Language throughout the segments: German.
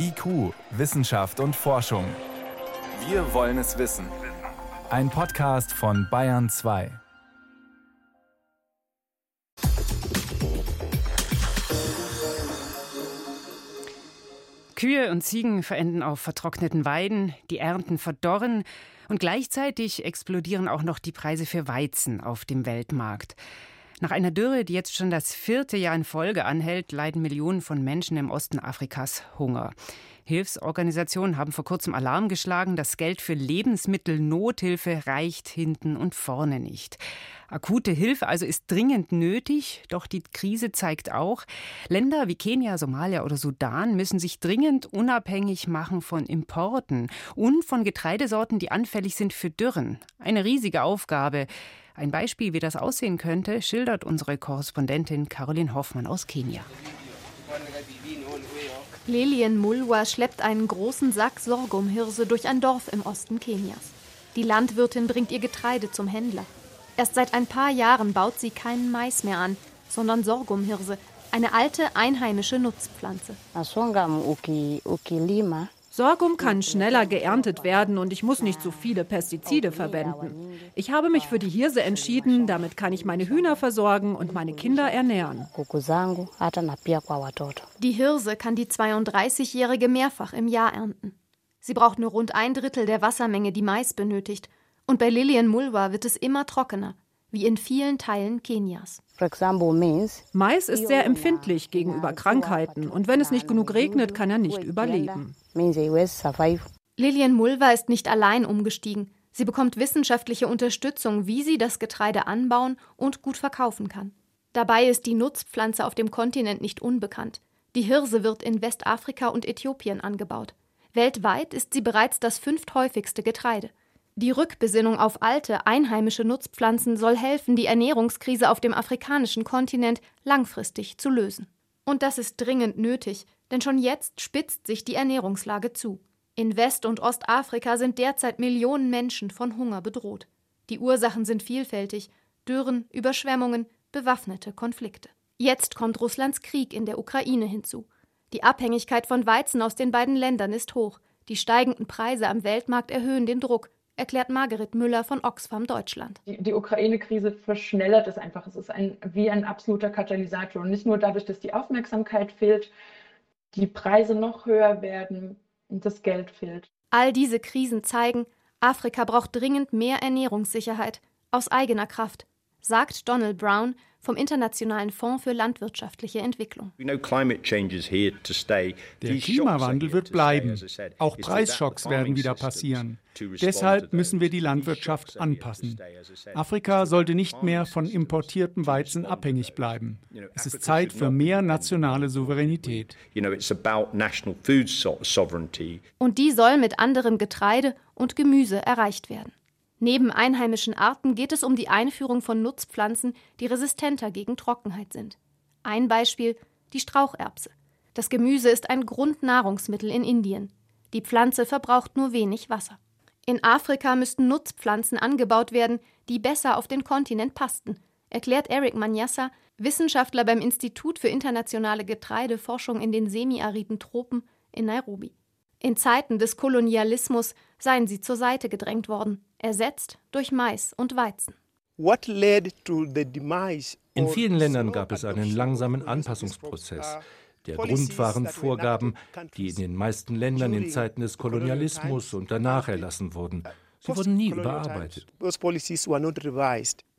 IQ, Wissenschaft und Forschung. Wir wollen es wissen. Ein Podcast von Bayern 2. Kühe und Ziegen verenden auf vertrockneten Weiden, die Ernten verdorren und gleichzeitig explodieren auch noch die Preise für Weizen auf dem Weltmarkt. Nach einer Dürre, die jetzt schon das vierte Jahr in Folge anhält, leiden Millionen von Menschen im Osten Afrikas Hunger. Hilfsorganisationen haben vor kurzem Alarm geschlagen, das Geld für Lebensmittelnothilfe reicht hinten und vorne nicht. Akute Hilfe also ist dringend nötig, doch die Krise zeigt auch, Länder wie Kenia, Somalia oder Sudan müssen sich dringend unabhängig machen von Importen und von Getreidesorten, die anfällig sind für Dürren. Eine riesige Aufgabe. Ein Beispiel, wie das aussehen könnte, schildert unsere Korrespondentin Caroline Hoffmann aus Kenia. Lelien Mulwa schleppt einen großen Sack Sorghumhirse durch ein Dorf im Osten Kenias. Die Landwirtin bringt ihr Getreide zum Händler. Erst seit ein paar Jahren baut sie keinen Mais mehr an, sondern Sorghumhirse, eine alte einheimische Nutzpflanze. Sorghum kann schneller geerntet werden und ich muss nicht so viele Pestizide verwenden. Ich habe mich für die Hirse entschieden, damit kann ich meine Hühner versorgen und meine Kinder ernähren. Die Hirse kann die 32-Jährige mehrfach im Jahr ernten. Sie braucht nur rund ein Drittel der Wassermenge, die Mais benötigt. Und bei Lillian Mulwa wird es immer trockener wie in vielen Teilen Kenias. Mais ist sehr empfindlich gegenüber Krankheiten und wenn es nicht genug regnet, kann er nicht überleben. Lilian Mulva ist nicht allein umgestiegen. Sie bekommt wissenschaftliche Unterstützung, wie sie das Getreide anbauen und gut verkaufen kann. Dabei ist die Nutzpflanze auf dem Kontinent nicht unbekannt. Die Hirse wird in Westafrika und Äthiopien angebaut. Weltweit ist sie bereits das fünfthäufigste Getreide. Die Rückbesinnung auf alte, einheimische Nutzpflanzen soll helfen, die Ernährungskrise auf dem afrikanischen Kontinent langfristig zu lösen. Und das ist dringend nötig, denn schon jetzt spitzt sich die Ernährungslage zu. In West- und Ostafrika sind derzeit Millionen Menschen von Hunger bedroht. Die Ursachen sind vielfältig Dürren, Überschwemmungen, bewaffnete Konflikte. Jetzt kommt Russlands Krieg in der Ukraine hinzu. Die Abhängigkeit von Weizen aus den beiden Ländern ist hoch. Die steigenden Preise am Weltmarkt erhöhen den Druck erklärt Margaret Müller von Oxfam Deutschland. Die, die Ukraine-Krise verschnellert es einfach. Es ist ein, wie ein absoluter Katalysator. Und nicht nur dadurch, dass die Aufmerksamkeit fehlt, die Preise noch höher werden und das Geld fehlt. All diese Krisen zeigen, Afrika braucht dringend mehr Ernährungssicherheit aus eigener Kraft, sagt Donald Brown, vom Internationalen Fonds für landwirtschaftliche Entwicklung. Der Klimawandel wird bleiben. Auch Preisschocks werden wieder passieren. Deshalb müssen wir die Landwirtschaft anpassen. Afrika sollte nicht mehr von importiertem Weizen abhängig bleiben. Es ist Zeit für mehr nationale Souveränität. Und die soll mit anderem Getreide und Gemüse erreicht werden. Neben einheimischen Arten geht es um die Einführung von Nutzpflanzen, die resistenter gegen Trockenheit sind. Ein Beispiel die Straucherbse. Das Gemüse ist ein Grundnahrungsmittel in Indien. Die Pflanze verbraucht nur wenig Wasser. In Afrika müssten Nutzpflanzen angebaut werden, die besser auf den Kontinent passten, erklärt Eric Manyassa, Wissenschaftler beim Institut für internationale Getreideforschung in den semiariden Tropen in Nairobi. In Zeiten des Kolonialismus seien sie zur Seite gedrängt worden, ersetzt durch Mais und Weizen. In vielen Ländern gab es einen langsamen Anpassungsprozess. Der Grund waren Vorgaben, die in den meisten Ländern in Zeiten des Kolonialismus und danach erlassen wurden. Sie wurden nie überarbeitet.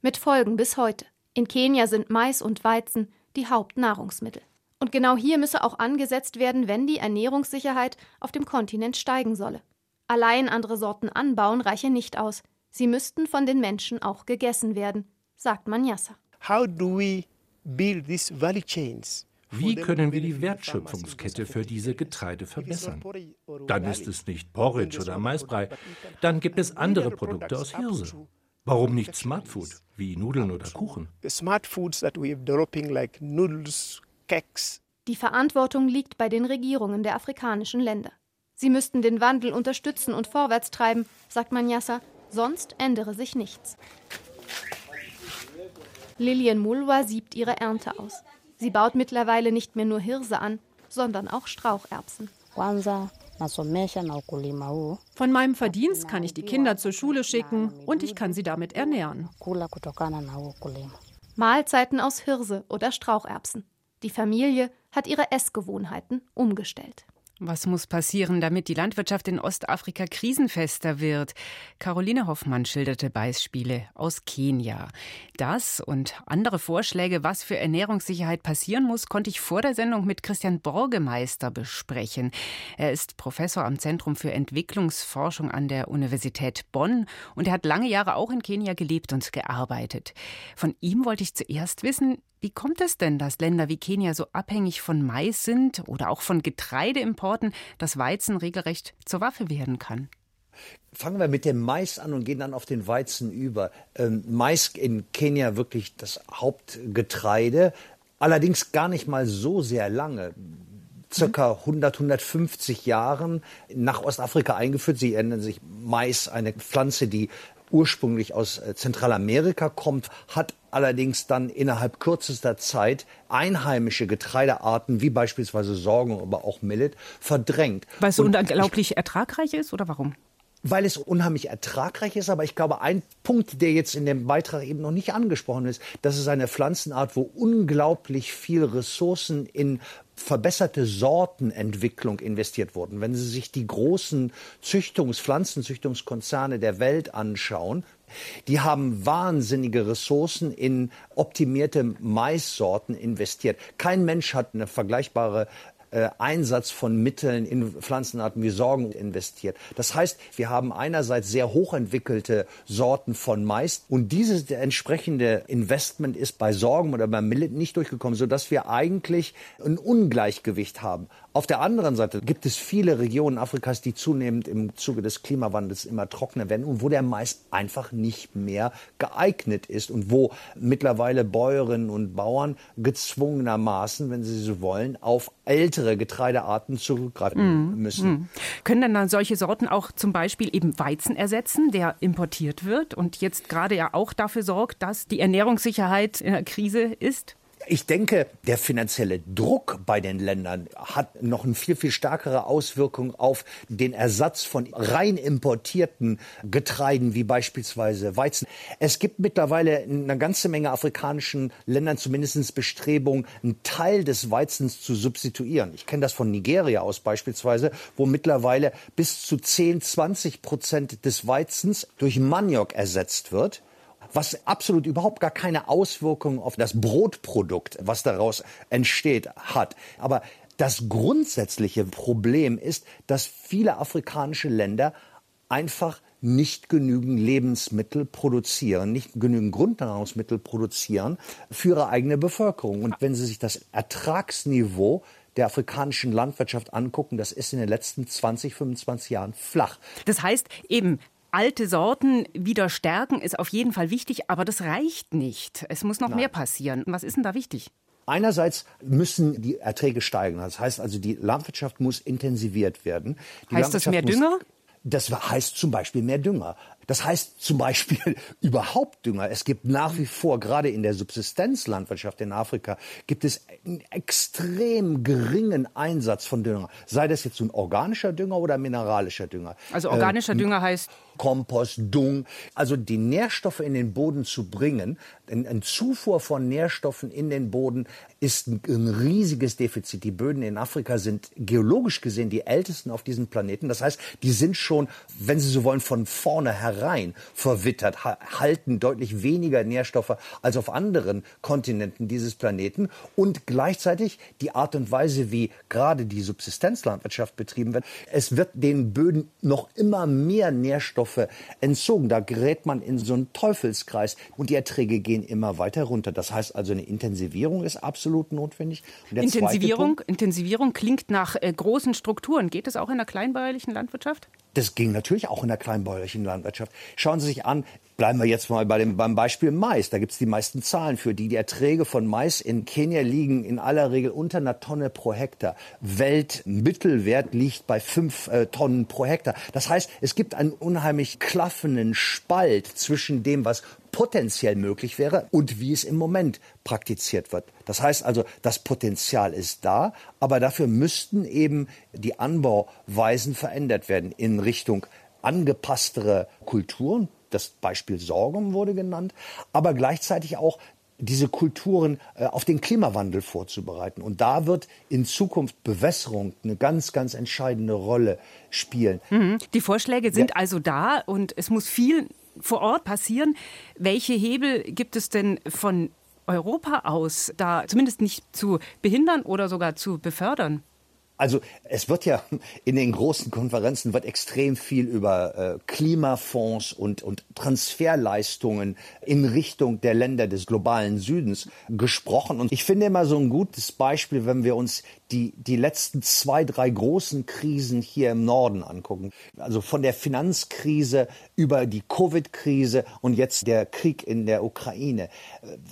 Mit Folgen bis heute. In Kenia sind Mais und Weizen die Hauptnahrungsmittel. Und genau hier müsse auch angesetzt werden, wenn die Ernährungssicherheit auf dem Kontinent steigen solle. Allein andere Sorten anbauen reiche nicht aus. Sie müssten von den Menschen auch gegessen werden, sagt Manyassa. Wie können wir die Wertschöpfungskette für diese Getreide verbessern? Dann ist es nicht Porridge oder Maisbrei, dann gibt es andere Produkte aus Hirse. Warum nicht Smart Food wie Nudeln oder Kuchen? Smart foods that we are developing like noodles, Keks. Die Verantwortung liegt bei den Regierungen der afrikanischen Länder. Sie müssten den Wandel unterstützen und vorwärts treiben, sagt Manyassa, sonst ändere sich nichts. Lilian Mulwa siebt ihre Ernte aus. Sie baut mittlerweile nicht mehr nur Hirse an, sondern auch Straucherbsen. Von meinem Verdienst kann ich die Kinder zur Schule schicken und ich kann sie damit ernähren. Mahlzeiten aus Hirse oder Straucherbsen. Die Familie hat ihre Essgewohnheiten umgestellt. Was muss passieren, damit die Landwirtschaft in Ostafrika krisenfester wird? Caroline Hoffmann schilderte Beispiele aus Kenia. Das und andere Vorschläge, was für Ernährungssicherheit passieren muss, konnte ich vor der Sendung mit Christian Borgemeister besprechen. Er ist Professor am Zentrum für Entwicklungsforschung an der Universität Bonn und er hat lange Jahre auch in Kenia gelebt und gearbeitet. Von ihm wollte ich zuerst wissen, wie kommt es denn, dass Länder wie Kenia so abhängig von Mais sind oder auch von Getreideimporten, dass Weizen regelrecht zur Waffe werden kann? Fangen wir mit dem Mais an und gehen dann auf den Weizen über. Ähm, Mais in Kenia wirklich das Hauptgetreide, allerdings gar nicht mal so sehr lange circa 100, 150 Jahren nach Ostafrika eingeführt. Sie erinnern sich, Mais, eine Pflanze, die ursprünglich aus äh, Zentralamerika kommt, hat allerdings dann innerhalb kürzester Zeit einheimische Getreidearten wie beispielsweise Sorgen, aber auch Millet verdrängt. Weil es so unglaublich ertragreich ist oder warum? Weil es unheimlich ertragreich ist. Aber ich glaube, ein Punkt, der jetzt in dem Beitrag eben noch nicht angesprochen ist, das ist eine Pflanzenart, wo unglaublich viel Ressourcen in verbesserte Sortenentwicklung investiert wurden. Wenn Sie sich die großen Züchtungs-, Pflanzenzüchtungskonzerne der Welt anschauen, die haben wahnsinnige Ressourcen in optimierte Maissorten investiert. Kein Mensch hat eine vergleichbare äh, Einsatz von Mitteln in Pflanzenarten wie Sorgen investiert. Das heißt, wir haben einerseits sehr hochentwickelte Sorten von Mais und dieses entsprechende Investment ist bei Sorgen oder beim Millet nicht durchgekommen, sodass wir eigentlich ein Ungleichgewicht haben. Auf der anderen Seite gibt es viele Regionen Afrikas, die zunehmend im Zuge des Klimawandels immer trockener werden und wo der Mais einfach nicht mehr geeignet ist und wo mittlerweile Bäuerinnen und Bauern gezwungenermaßen, wenn sie so wollen, auf ältere Getreidearten zurückgreifen mm, müssen. Mm. Können denn dann solche Sorten auch zum Beispiel eben Weizen ersetzen, der importiert wird und jetzt gerade ja auch dafür sorgt, dass die Ernährungssicherheit in der Krise ist? Ich denke, der finanzielle Druck bei den Ländern hat noch eine viel, viel stärkere Auswirkung auf den Ersatz von rein importierten Getreiden wie beispielsweise Weizen. Es gibt mittlerweile in einer ganzen Menge afrikanischen Ländern zumindest Bestrebungen, einen Teil des Weizens zu substituieren. Ich kenne das von Nigeria aus beispielsweise, wo mittlerweile bis zu 10, 20 Prozent des Weizens durch Maniok ersetzt wird was absolut überhaupt gar keine Auswirkungen auf das Brotprodukt, was daraus entsteht, hat. Aber das grundsätzliche Problem ist, dass viele afrikanische Länder einfach nicht genügend Lebensmittel produzieren, nicht genügend Grundnahrungsmittel produzieren für ihre eigene Bevölkerung. Und wenn Sie sich das Ertragsniveau der afrikanischen Landwirtschaft angucken, das ist in den letzten 20, 25 Jahren flach. Das heißt eben, alte Sorten wieder stärken ist auf jeden Fall wichtig, aber das reicht nicht. Es muss noch Nein. mehr passieren. Was ist denn da wichtig? Einerseits müssen die Erträge steigen. Das heißt also, die Landwirtschaft muss intensiviert werden. Die heißt das mehr Dünger? Das heißt zum Beispiel mehr Dünger. Das heißt zum Beispiel überhaupt Dünger. Es gibt nach wie vor, gerade in der Subsistenzlandwirtschaft in Afrika, gibt es einen extrem geringen Einsatz von Dünger. Sei das jetzt ein organischer Dünger oder mineralischer Dünger. Also organischer äh, Dünger heißt? Kompost, Dung. Also die Nährstoffe in den Boden zu bringen, eine Zufuhr von Nährstoffen in den Boden ist ein, ein riesiges Defizit. Die Böden in Afrika sind geologisch gesehen die ältesten auf diesem Planeten. Das heißt, die sind schon, wenn Sie so wollen, von vornherein verwittert, halten deutlich weniger Nährstoffe als auf anderen Kontinenten dieses Planeten. Und gleichzeitig die Art und Weise, wie gerade die Subsistenzlandwirtschaft betrieben wird, es wird den Böden noch immer mehr Nährstoffe entzogen. Da gerät man in so einen Teufelskreis und die Erträge gehen immer weiter runter. Das heißt also, eine Intensivierung ist absolut notwendig. Intensivierung, Intensivierung klingt nach äh, großen Strukturen. Geht es auch in der kleinbäuerlichen Landwirtschaft? Das ging natürlich auch in der kleinbäuerlichen Landwirtschaft. Schauen Sie sich an, bleiben wir jetzt mal bei dem, beim Beispiel Mais. Da gibt es die meisten Zahlen für die. Die Erträge von Mais in Kenia liegen in aller Regel unter einer Tonne pro Hektar. Weltmittelwert liegt bei fünf äh, Tonnen pro Hektar. Das heißt, es gibt einen unheimlich klaffenden Spalt zwischen dem, was potenziell möglich wäre und wie es im Moment praktiziert wird. Das heißt also, das Potenzial ist da, aber dafür müssten eben die Anbauweisen verändert werden in Richtung angepasstere Kulturen. Das Beispiel Sorghum wurde genannt, aber gleichzeitig auch diese Kulturen äh, auf den Klimawandel vorzubereiten. Und da wird in Zukunft Bewässerung eine ganz, ganz entscheidende Rolle spielen. Mhm. Die Vorschläge sind ja. also da und es muss viel vor Ort passieren. Welche Hebel gibt es denn von Europa aus, da zumindest nicht zu behindern oder sogar zu befördern? Also es wird ja in den großen Konferenzen wird extrem viel über äh, Klimafonds und, und Transferleistungen in Richtung der Länder des globalen Südens gesprochen. Und ich finde immer so ein gutes Beispiel, wenn wir uns die, die letzten zwei, drei großen Krisen hier im Norden angucken. Also von der Finanzkrise über die Covid-Krise und jetzt der Krieg in der Ukraine.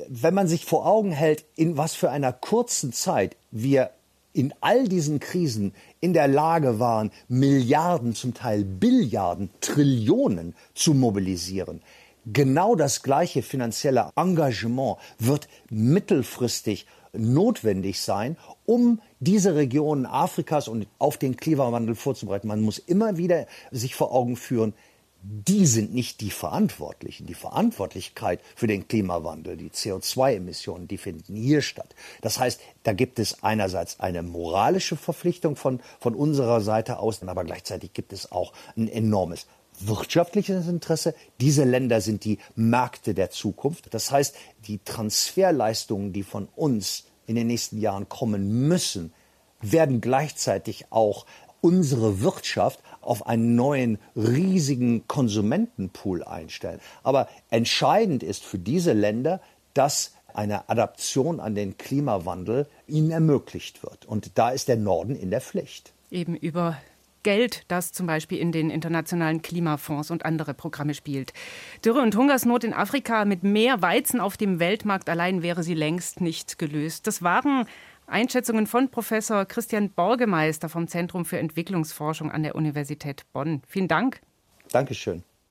Wenn man sich vor Augen hält, in was für einer kurzen Zeit wir in all diesen Krisen in der Lage waren, Milliarden, zum Teil Billiarden, Trillionen zu mobilisieren. Genau das gleiche finanzielle Engagement wird mittelfristig notwendig sein, um diese Regionen Afrikas und auf den Klimawandel vorzubereiten. Man muss immer wieder sich vor Augen führen, die sind nicht die Verantwortlichen. Die Verantwortlichkeit für den Klimawandel, die CO2-Emissionen, die finden hier statt. Das heißt, da gibt es einerseits eine moralische Verpflichtung von, von unserer Seite aus, aber gleichzeitig gibt es auch ein enormes wirtschaftliches Interesse. Diese Länder sind die Märkte der Zukunft. Das heißt, die Transferleistungen, die von uns in den nächsten Jahren kommen müssen, werden gleichzeitig auch unsere Wirtschaft auf einen neuen riesigen Konsumentenpool einstellen. Aber entscheidend ist für diese Länder, dass eine Adaption an den Klimawandel ihnen ermöglicht wird. Und da ist der Norden in der Pflicht. Eben über Geld, das zum Beispiel in den internationalen Klimafonds und andere Programme spielt. Dürre und Hungersnot in Afrika mit mehr Weizen auf dem Weltmarkt allein wäre sie längst nicht gelöst. Das waren Einschätzungen von Professor Christian Borgemeister vom Zentrum für Entwicklungsforschung an der Universität Bonn. Vielen Dank. Dankeschön.